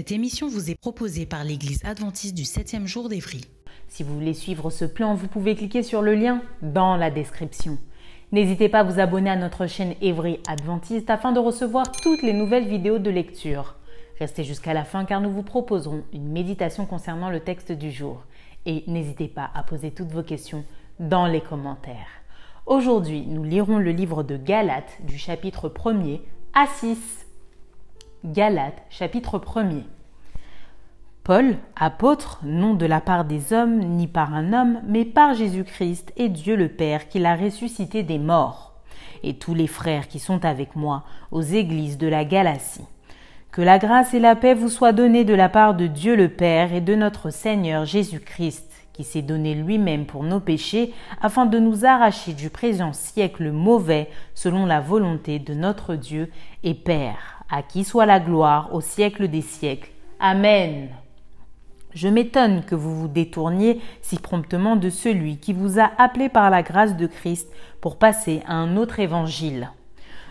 Cette émission vous est proposée par l'Église adventiste du 7e jour d'Évry. Si vous voulez suivre ce plan, vous pouvez cliquer sur le lien dans la description. N'hésitez pas à vous abonner à notre chaîne Évry Adventiste afin de recevoir toutes les nouvelles vidéos de lecture. Restez jusqu'à la fin car nous vous proposerons une méditation concernant le texte du jour. Et n'hésitez pas à poser toutes vos questions dans les commentaires. Aujourd'hui, nous lirons le livre de Galates du chapitre 1er à 6. Galates chapitre 1er. Paul, apôtre, non de la part des hommes, ni par un homme, mais par Jésus-Christ et Dieu le Père qui l'a ressuscité des morts, et tous les frères qui sont avec moi aux églises de la Galatie. Que la grâce et la paix vous soient données de la part de Dieu le Père et de notre Seigneur Jésus-Christ, qui s'est donné lui-même pour nos péchés, afin de nous arracher du présent siècle mauvais, selon la volonté de notre Dieu et Père à qui soit la gloire au siècle des siècles. Amen. Je m'étonne que vous vous détourniez si promptement de celui qui vous a appelé par la grâce de Christ pour passer à un autre évangile.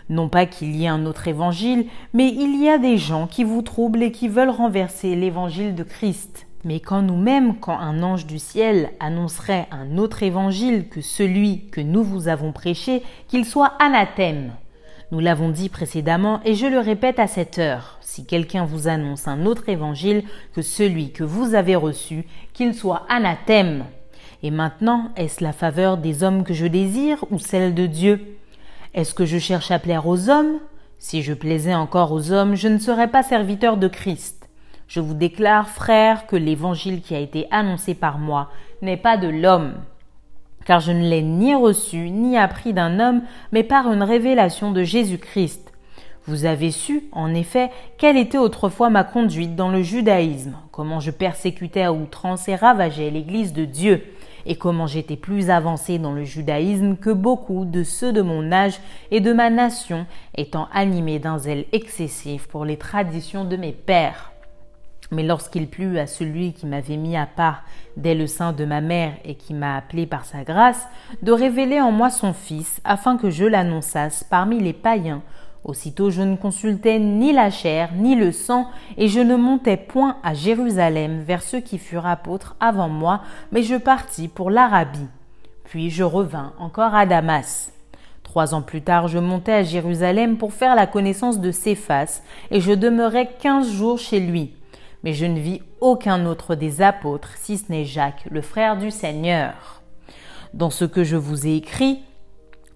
Non pas qu'il y ait un autre évangile, mais il y a des gens qui vous troublent et qui veulent renverser l'évangile de Christ. Mais quand nous-mêmes, quand un ange du ciel annoncerait un autre évangile que celui que nous vous avons prêché, qu'il soit anathème. Nous l'avons dit précédemment et je le répète à cette heure. Si quelqu'un vous annonce un autre évangile que celui que vous avez reçu, qu'il soit anathème. Et maintenant, est-ce la faveur des hommes que je désire ou celle de Dieu? Est-ce que je cherche à plaire aux hommes? Si je plaisais encore aux hommes, je ne serais pas serviteur de Christ. Je vous déclare, frères, que l'évangile qui a été annoncé par moi n'est pas de l'homme car je ne l'ai ni reçu ni appris d'un homme, mais par une révélation de Jésus-Christ. Vous avez su, en effet, quelle était autrefois ma conduite dans le judaïsme, comment je persécutais à outrance et ravageais l'Église de Dieu, et comment j'étais plus avancé dans le judaïsme que beaucoup de ceux de mon âge et de ma nation, étant animés d'un zèle excessif pour les traditions de mes pères. Mais lorsqu'il plut à celui qui m'avait mis à part dès le sein de ma mère et qui m'a appelé par sa grâce, de révéler en moi son Fils, afin que je l'annonçasse parmi les païens, aussitôt je ne consultais ni la chair ni le sang, et je ne montais point à Jérusalem vers ceux qui furent apôtres avant moi, mais je partis pour l'Arabie. Puis je revins encore à Damas. Trois ans plus tard, je montai à Jérusalem pour faire la connaissance de Céphas, et je demeurai quinze jours chez lui mais je ne vis aucun autre des apôtres, si ce n'est Jacques, le frère du Seigneur. Dans ce que je vous ai écrit,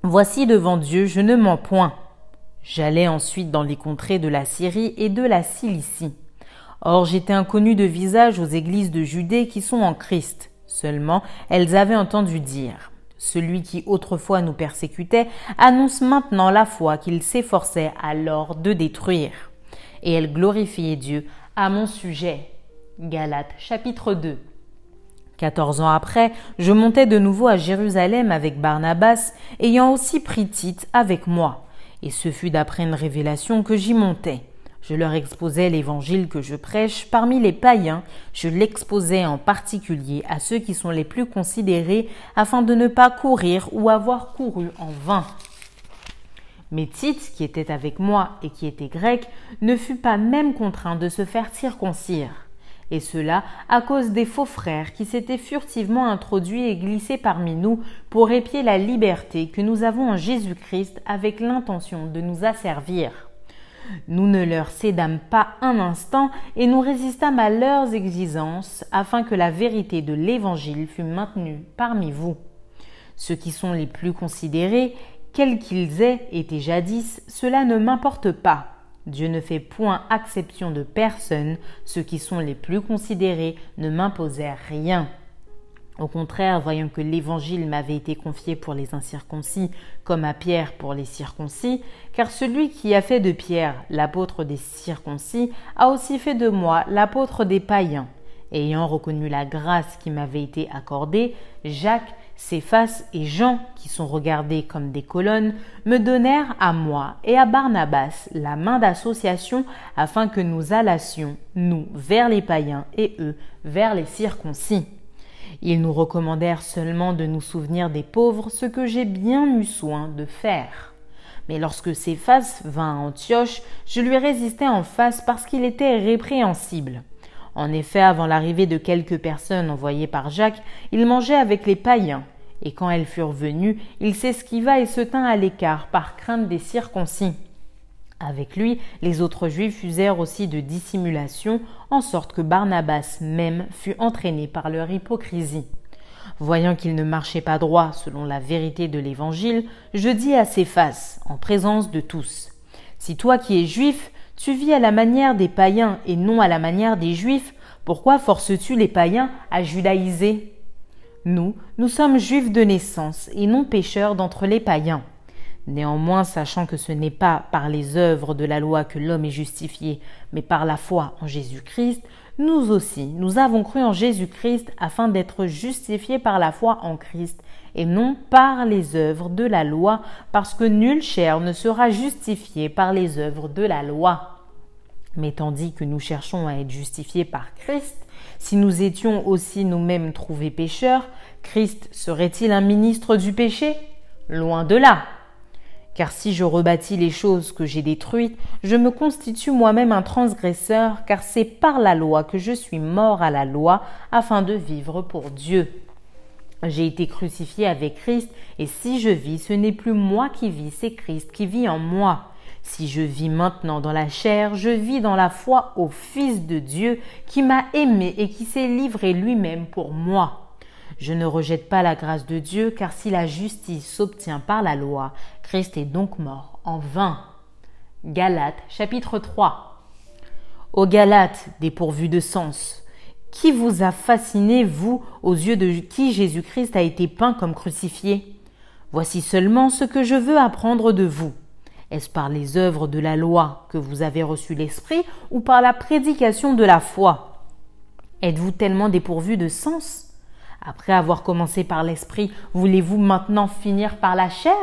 voici devant Dieu, je ne mens point. J'allais ensuite dans les contrées de la Syrie et de la Cilicie. Or j'étais inconnu de visage aux églises de Judée qui sont en Christ. Seulement, elles avaient entendu dire celui qui autrefois nous persécutait annonce maintenant la foi qu'il s'efforçait alors de détruire. Et elles glorifiaient Dieu à mon sujet. Galates chapitre 2. Quatorze ans après, je montais de nouveau à Jérusalem avec Barnabas, ayant aussi pris Tite avec moi. Et ce fut d'après une révélation que j'y montais. Je leur exposais l'évangile que je prêche parmi les païens, je l'exposais en particulier à ceux qui sont les plus considérés, afin de ne pas courir ou avoir couru en vain. Mais Tite, qui était avec moi et qui était grec, ne fut pas même contraint de se faire circoncire. Et cela à cause des faux frères qui s'étaient furtivement introduits et glissés parmi nous pour épier la liberté que nous avons en Jésus-Christ avec l'intention de nous asservir. Nous ne leur cédâmes pas un instant et nous résistâmes à leurs exigences afin que la vérité de l'Évangile fût maintenue parmi vous. Ceux qui sont les plus considérés quels qu'ils aient été jadis, cela ne m'importe pas. Dieu ne fait point exception de personne, ceux qui sont les plus considérés ne m'imposèrent rien. Au contraire, voyant que l'Évangile m'avait été confié pour les incirconcis, comme à Pierre pour les circoncis, car celui qui a fait de Pierre l'apôtre des circoncis a aussi fait de moi l'apôtre des païens. Ayant reconnu la grâce qui m'avait été accordée, Jacques, Céphas et Jean, qui sont regardés comme des colonnes, me donnèrent à moi et à Barnabas la main d'association afin que nous allassions, nous, vers les païens et eux, vers les circoncis. Ils nous recommandèrent seulement de nous souvenir des pauvres, ce que j'ai bien eu soin de faire. Mais lorsque Céphas vint à Antioche, je lui résistai en face parce qu'il était répréhensible. En effet, avant l'arrivée de quelques personnes envoyées par Jacques, il mangeait avec les païens. Et quand elles furent venues, il s'esquiva et se tint à l'écart par crainte des circoncis. Avec lui, les autres Juifs usèrent aussi de dissimulation, en sorte que Barnabas même fut entraîné par leur hypocrisie. Voyant qu'il ne marchait pas droit selon la vérité de l'Évangile, je dis à Céphas, en présence de tous, Si toi qui es juif, tu vis à la manière des païens et non à la manière des juifs, pourquoi forces-tu les païens à judaïser? Nous, nous sommes juifs de naissance et non pécheurs d'entre les païens. Néanmoins, sachant que ce n'est pas par les œuvres de la loi que l'homme est justifié, mais par la foi en Jésus-Christ, nous aussi, nous avons cru en Jésus-Christ afin d'être justifiés par la foi en Christ, et non par les œuvres de la loi, parce que nulle chair ne sera justifiée par les œuvres de la loi. Mais tandis que nous cherchons à être justifiés par Christ, si nous étions aussi nous-mêmes trouvés pécheurs, Christ serait-il un ministre du péché? Loin de là. Car si je rebâtis les choses que j'ai détruites, je me constitue moi-même un transgresseur, car c'est par la loi que je suis mort à la loi, afin de vivre pour Dieu. J'ai été crucifié avec Christ, et si je vis, ce n'est plus moi qui vis, c'est Christ qui vit en moi. Si je vis maintenant dans la chair, je vis dans la foi au Fils de Dieu qui m'a aimé et qui s'est livré lui-même pour moi. Je ne rejette pas la grâce de Dieu, car si la justice s'obtient par la loi, Christ est donc mort en vain. Galates chapitre 3 Aux Galates dépourvus de sens, qui vous a fasciné, vous, aux yeux de qui Jésus-Christ a été peint comme crucifié? Voici seulement ce que je veux apprendre de vous. Est-ce par les œuvres de la loi que vous avez reçu l'Esprit ou par la prédication de la foi? Êtes-vous tellement dépourvu de sens? Après avoir commencé par l'Esprit, voulez-vous maintenant finir par la chair?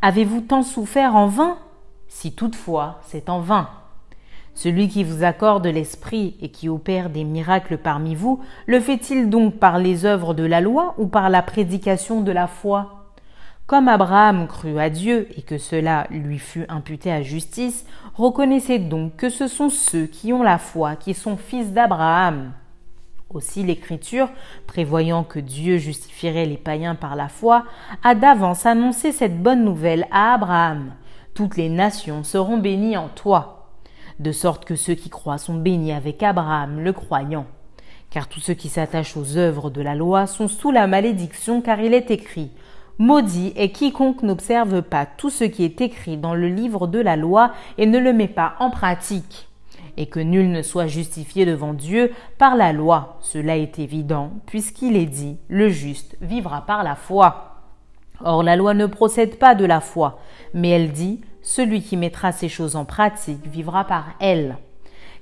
Avez-vous tant souffert en vain? Si toutefois c'est en vain. Celui qui vous accorde l'Esprit et qui opère des miracles parmi vous, le fait-il donc par les œuvres de la loi ou par la prédication de la foi? Comme Abraham crut à Dieu et que cela lui fut imputé à justice, reconnaissez donc que ce sont ceux qui ont la foi qui sont fils d'Abraham. Aussi l'Écriture, prévoyant que Dieu justifierait les païens par la foi, a d'avance annoncé cette bonne nouvelle à Abraham. Toutes les nations seront bénies en toi. De sorte que ceux qui croient sont bénis avec Abraham le croyant. Car tous ceux qui s'attachent aux œuvres de la loi sont sous la malédiction, car il est écrit Maudit est quiconque n'observe pas tout ce qui est écrit dans le livre de la loi et ne le met pas en pratique. Et que nul ne soit justifié devant Dieu par la loi. Cela est évident, puisqu'il est dit, le juste vivra par la foi. Or la loi ne procède pas de la foi, mais elle dit, celui qui mettra ces choses en pratique vivra par elle.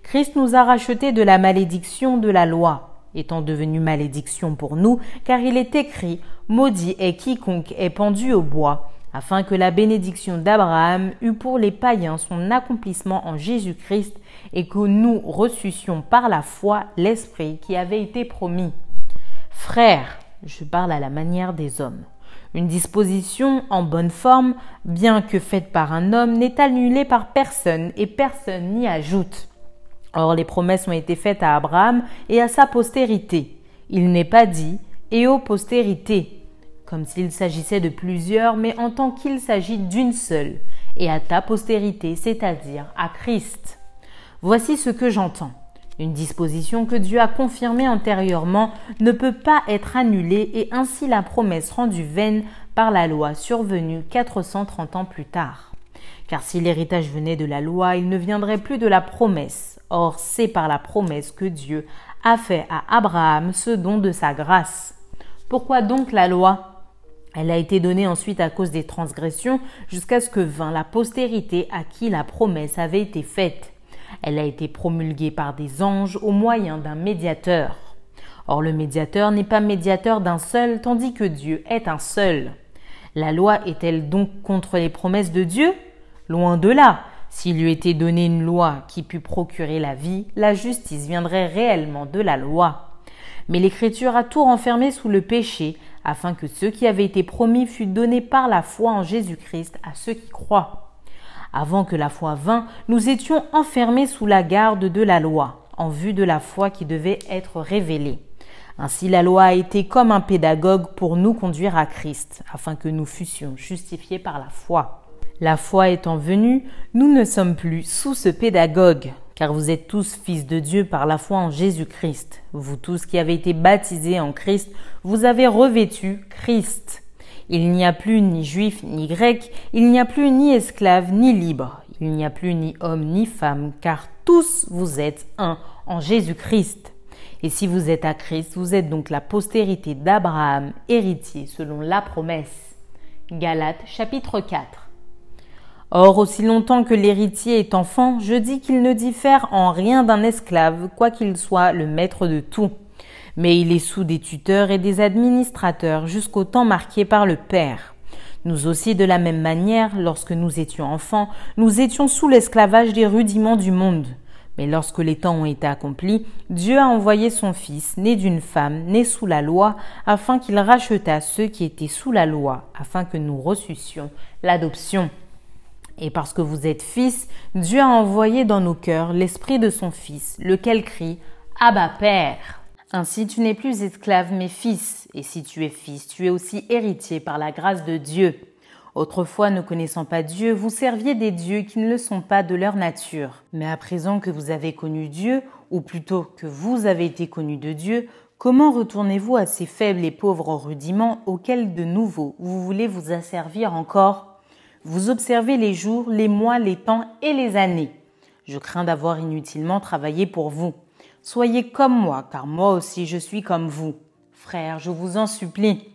Christ nous a rachetés de la malédiction de la loi étant devenu malédiction pour nous, car il est écrit Maudit est quiconque est pendu au bois, afin que la bénédiction d'Abraham eût pour les païens son accomplissement en Jésus-Christ, et que nous reçussions par la foi l'Esprit qui avait été promis. Frères, je parle à la manière des hommes. Une disposition en bonne forme, bien que faite par un homme, n'est annulée par personne et personne n'y ajoute. Or les promesses ont été faites à Abraham et à sa postérité. Il n'est pas dit et aux postérités, comme s'il s'agissait de plusieurs, mais en tant qu'il s'agit d'une seule, et à ta postérité, c'est-à-dire à Christ. Voici ce que j'entends. Une disposition que Dieu a confirmée antérieurement ne peut pas être annulée et ainsi la promesse rendue vaine par la loi survenue 430 ans plus tard. Car si l'héritage venait de la loi, il ne viendrait plus de la promesse. Or, c'est par la promesse que Dieu a fait à Abraham ce don de sa grâce. Pourquoi donc la loi? Elle a été donnée ensuite à cause des transgressions jusqu'à ce que vint la postérité à qui la promesse avait été faite. Elle a été promulguée par des anges au moyen d'un médiateur. Or le médiateur n'est pas médiateur d'un seul, tandis que Dieu est un seul. La loi est-elle donc contre les promesses de Dieu? Loin de là. S'il lui était donné une loi qui pût procurer la vie, la justice viendrait réellement de la loi. Mais l'Écriture a tout renfermé sous le péché, afin que ce qui avait été promis fût donné par la foi en Jésus-Christ à ceux qui croient. Avant que la foi vînt, nous étions enfermés sous la garde de la loi, en vue de la foi qui devait être révélée. Ainsi la loi a été comme un pédagogue pour nous conduire à Christ, afin que nous fussions justifiés par la foi. La foi étant venue, nous ne sommes plus sous ce pédagogue, car vous êtes tous fils de Dieu par la foi en Jésus-Christ. Vous tous qui avez été baptisés en Christ, vous avez revêtu Christ. Il n'y a plus ni juif ni grec, il n'y a plus ni esclave ni libre, il n'y a plus ni homme ni femme, car tous vous êtes un en Jésus-Christ. Et si vous êtes à Christ, vous êtes donc la postérité d'Abraham, héritier selon la promesse. Galates chapitre 4. Or, aussi longtemps que l'héritier est enfant, je dis qu'il ne diffère en rien d'un esclave, quoiqu'il soit le maître de tout. Mais il est sous des tuteurs et des administrateurs jusqu'au temps marqué par le Père. Nous aussi, de la même manière, lorsque nous étions enfants, nous étions sous l'esclavage des rudiments du monde. Mais lorsque les temps ont été accomplis, Dieu a envoyé son Fils, né d'une femme, né sous la loi, afin qu'il rachetât ceux qui étaient sous la loi, afin que nous reçussions l'adoption. Et parce que vous êtes fils, Dieu a envoyé dans nos cœurs l'esprit de son Fils, lequel crie Abba Père. Ainsi tu n'es plus esclave mais fils, et si tu es fils, tu es aussi héritier par la grâce de Dieu. Autrefois, ne connaissant pas Dieu, vous serviez des dieux qui ne le sont pas de leur nature. Mais à présent que vous avez connu Dieu, ou plutôt que vous avez été connu de Dieu, comment retournez-vous à ces faibles et pauvres rudiments auxquels de nouveau vous voulez vous asservir encore? Vous observez les jours, les mois, les temps et les années. Je crains d'avoir inutilement travaillé pour vous. Soyez comme moi, car moi aussi je suis comme vous. Frère, je vous en supplie.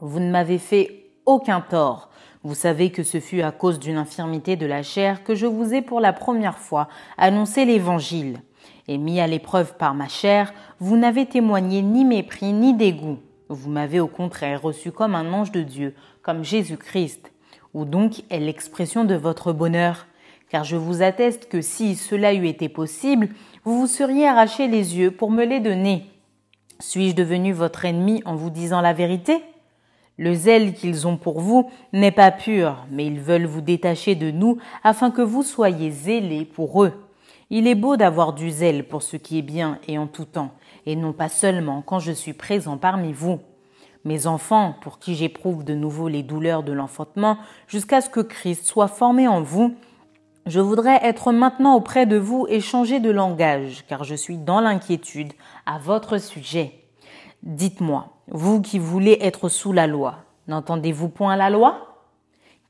Vous ne m'avez fait aucun tort. Vous savez que ce fut à cause d'une infirmité de la chair que je vous ai pour la première fois annoncé l'Évangile. Et mis à l'épreuve par ma chair, vous n'avez témoigné ni mépris ni dégoût. Vous m'avez au contraire reçu comme un ange de Dieu, comme Jésus-Christ ou donc est l'expression de votre bonheur, car je vous atteste que si cela eût été possible, vous vous seriez arraché les yeux pour me les donner. Suis-je devenu votre ennemi en vous disant la vérité? Le zèle qu'ils ont pour vous n'est pas pur, mais ils veulent vous détacher de nous afin que vous soyez zélés pour eux. Il est beau d'avoir du zèle pour ce qui est bien et en tout temps, et non pas seulement quand je suis présent parmi vous mes enfants, pour qui j'éprouve de nouveau les douleurs de l'enfantement, jusqu'à ce que Christ soit formé en vous, je voudrais être maintenant auprès de vous et changer de langage, car je suis dans l'inquiétude à votre sujet. Dites-moi, vous qui voulez être sous la loi, n'entendez-vous point la loi?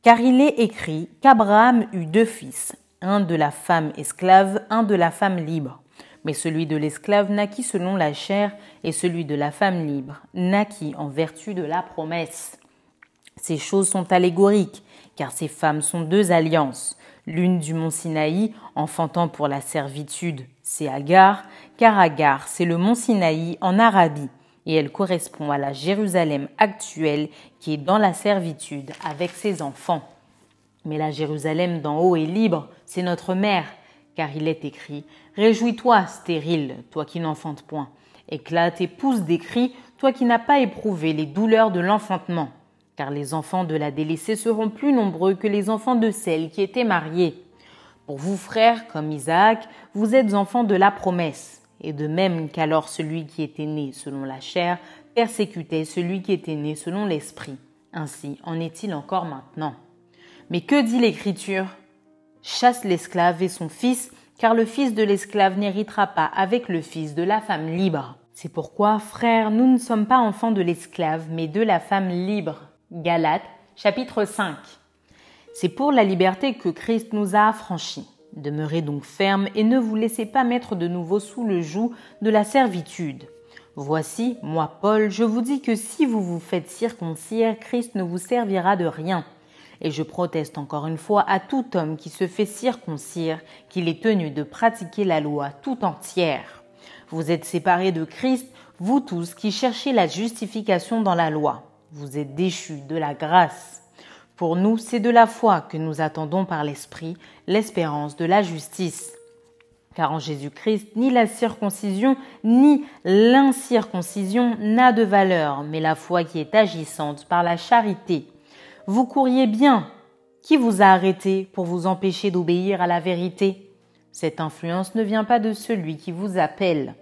Car il est écrit qu'Abraham eut deux fils, un de la femme esclave, un de la femme libre. Mais celui de l'esclave naquit selon la chair et celui de la femme libre naquit en vertu de la promesse. Ces choses sont allégoriques, car ces femmes sont deux alliances. L'une du mont Sinaï, enfantant pour la servitude, c'est Agar, car Agar, c'est le mont Sinaï en Arabie, et elle correspond à la Jérusalem actuelle qui est dans la servitude avec ses enfants. Mais la Jérusalem d'en haut est libre, c'est notre mère, car il est écrit Réjouis-toi, stérile, toi qui n'enfantes point. Éclate et pousse des cris, toi qui n'as pas éprouvé les douleurs de l'enfantement. Car les enfants de la délaissée seront plus nombreux que les enfants de celle qui était mariée. Pour vous, frères, comme Isaac, vous êtes enfants de la promesse. Et de même qu'alors celui qui était né selon la chair persécutait celui qui était né selon l'esprit. Ainsi en est-il encore maintenant. Mais que dit l'Écriture? Chasse l'esclave et son fils, car le fils de l'esclave n'héritera pas avec le fils de la femme libre. C'est pourquoi, frères, nous ne sommes pas enfants de l'esclave, mais de la femme libre. Galates chapitre 5. C'est pour la liberté que Christ nous a affranchis. Demeurez donc fermes et ne vous laissez pas mettre de nouveau sous le joug de la servitude. Voici, moi Paul, je vous dis que si vous vous faites circoncire, Christ ne vous servira de rien. Et je proteste encore une fois à tout homme qui se fait circoncire qu'il est tenu de pratiquer la loi tout entière. Vous êtes séparés de Christ, vous tous qui cherchez la justification dans la loi. Vous êtes déchus de la grâce. Pour nous, c'est de la foi que nous attendons par l'Esprit l'espérance de la justice. Car en Jésus-Christ, ni la circoncision, ni l'incirconcision n'a de valeur, mais la foi qui est agissante par la charité. Vous couriez bien. Qui vous a arrêté pour vous empêcher d'obéir à la vérité? Cette influence ne vient pas de celui qui vous appelle.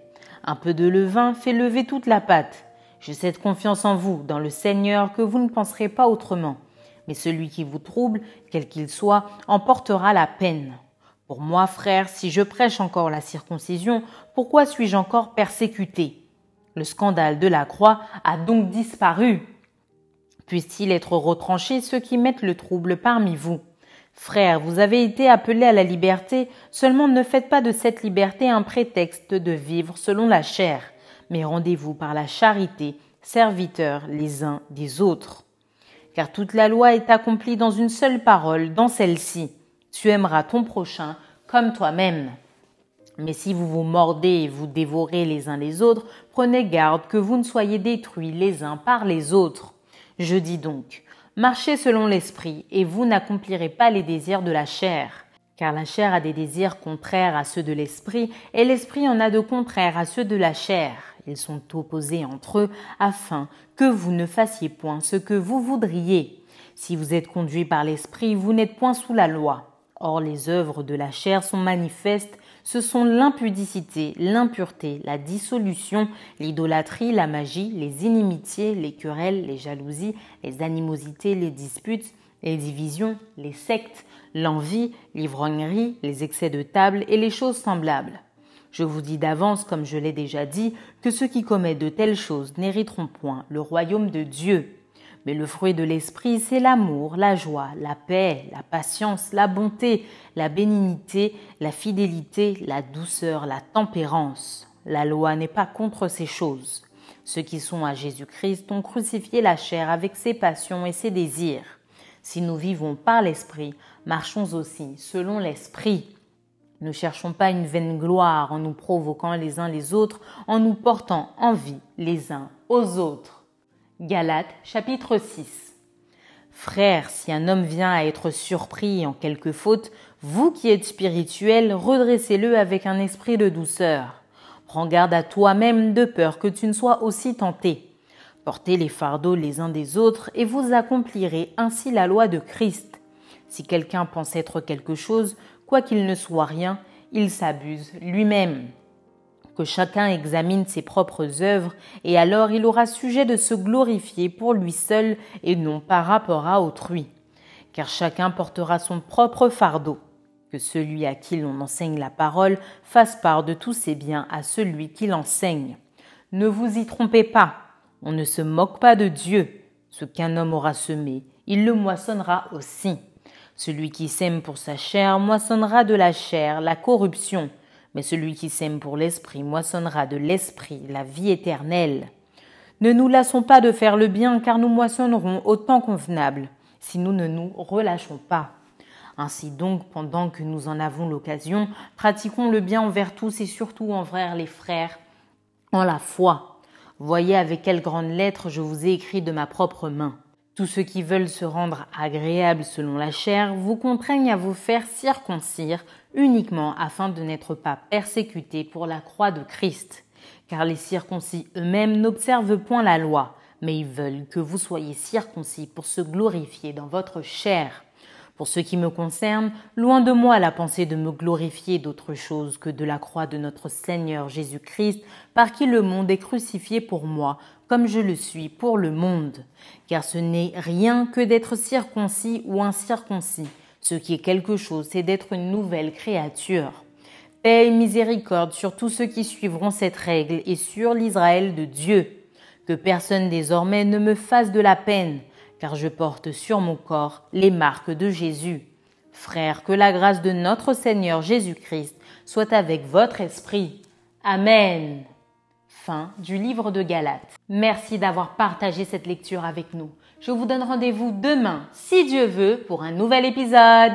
Un peu de levain fait lever toute la pâte. J'ai cette confiance en vous, dans le Seigneur, que vous ne penserez pas autrement. Mais celui qui vous trouble, quel qu'il soit, en portera la peine. Pour moi, frère, si je prêche encore la circoncision, pourquoi suis-je encore persécuté? Le scandale de la croix a donc disparu. Puisse-t-il être retranché ceux qui mettent le trouble parmi vous? Frères, vous avez été appelés à la liberté, seulement ne faites pas de cette liberté un prétexte de vivre selon la chair, mais rendez-vous par la charité, serviteurs les uns des autres. Car toute la loi est accomplie dans une seule parole, dans celle-ci. Tu aimeras ton prochain comme toi-même. Mais si vous vous mordez et vous dévorez les uns les autres, prenez garde que vous ne soyez détruits les uns par les autres. Je dis donc, Marchez selon l'esprit, et vous n'accomplirez pas les désirs de la chair. Car la chair a des désirs contraires à ceux de l'esprit, et l'esprit en a de contraires à ceux de la chair. Ils sont opposés entre eux, afin que vous ne fassiez point ce que vous voudriez. Si vous êtes conduit par l'esprit, vous n'êtes point sous la loi. Or les œuvres de la chair sont manifestes, ce sont l'impudicité, l'impureté, la dissolution, l'idolâtrie, la magie, les inimitiés, les querelles, les jalousies, les animosités, les disputes, les divisions, les sectes, l'envie, l'ivrognerie, les excès de table et les choses semblables. Je vous dis d'avance, comme je l'ai déjà dit, que ceux qui commettent de telles choses n'hériteront point le royaume de Dieu. Mais le fruit de l'esprit, c'est l'amour, la joie, la paix, la patience, la bonté, la bénignité, la fidélité, la douceur, la tempérance. La loi n'est pas contre ces choses. Ceux qui sont à Jésus-Christ ont crucifié la chair avec ses passions et ses désirs. Si nous vivons par l'Esprit, marchons aussi selon l'Esprit. Ne cherchons pas une vaine gloire en nous provoquant les uns les autres, en nous portant envie les uns aux autres. Galates chapitre 6 Frères, si un homme vient à être surpris en quelque faute, vous qui êtes spirituels, redressez-le avec un esprit de douceur. Prends garde à toi-même de peur que tu ne sois aussi tenté. Portez les fardeaux les uns des autres et vous accomplirez ainsi la loi de Christ. Si quelqu'un pense être quelque chose, quoiqu'il ne soit rien, il s'abuse lui-même que chacun examine ses propres œuvres, et alors il aura sujet de se glorifier pour lui seul et non par rapport à autrui. Car chacun portera son propre fardeau. Que celui à qui l'on enseigne la parole fasse part de tous ses biens à celui qui l'enseigne. Ne vous y trompez pas, on ne se moque pas de Dieu. Ce qu'un homme aura semé, il le moissonnera aussi. Celui qui sème pour sa chair moissonnera de la chair la corruption, mais celui qui sème pour l'esprit moissonnera de l'esprit la vie éternelle. Ne nous lassons pas de faire le bien, car nous moissonnerons au temps convenable, si nous ne nous relâchons pas. Ainsi donc, pendant que nous en avons l'occasion, pratiquons le bien envers tous et surtout envers les frères en la foi. Voyez avec quelle grande lettre je vous ai écrit de ma propre main. Tous ceux qui veulent se rendre agréables selon la chair vous contraignent à vous faire circoncire uniquement afin de n'être pas persécutés pour la croix de Christ. Car les circoncis eux-mêmes n'observent point la loi, mais ils veulent que vous soyez circoncis pour se glorifier dans votre chair. Pour ce qui me concerne, loin de moi la pensée de me glorifier d'autre chose que de la croix de notre Seigneur Jésus-Christ, par qui le monde est crucifié pour moi, comme je le suis pour le monde. Car ce n'est rien que d'être circoncis ou incirconcis. Ce qui est quelque chose, c'est d'être une nouvelle créature. Paix et miséricorde sur tous ceux qui suivront cette règle et sur l'Israël de Dieu. Que personne désormais ne me fasse de la peine, car je porte sur mon corps les marques de Jésus. Frères, que la grâce de notre Seigneur Jésus-Christ soit avec votre esprit. Amen. Fin du livre de Galates. Merci d'avoir partagé cette lecture avec nous. Je vous donne rendez-vous demain, si Dieu veut, pour un nouvel épisode.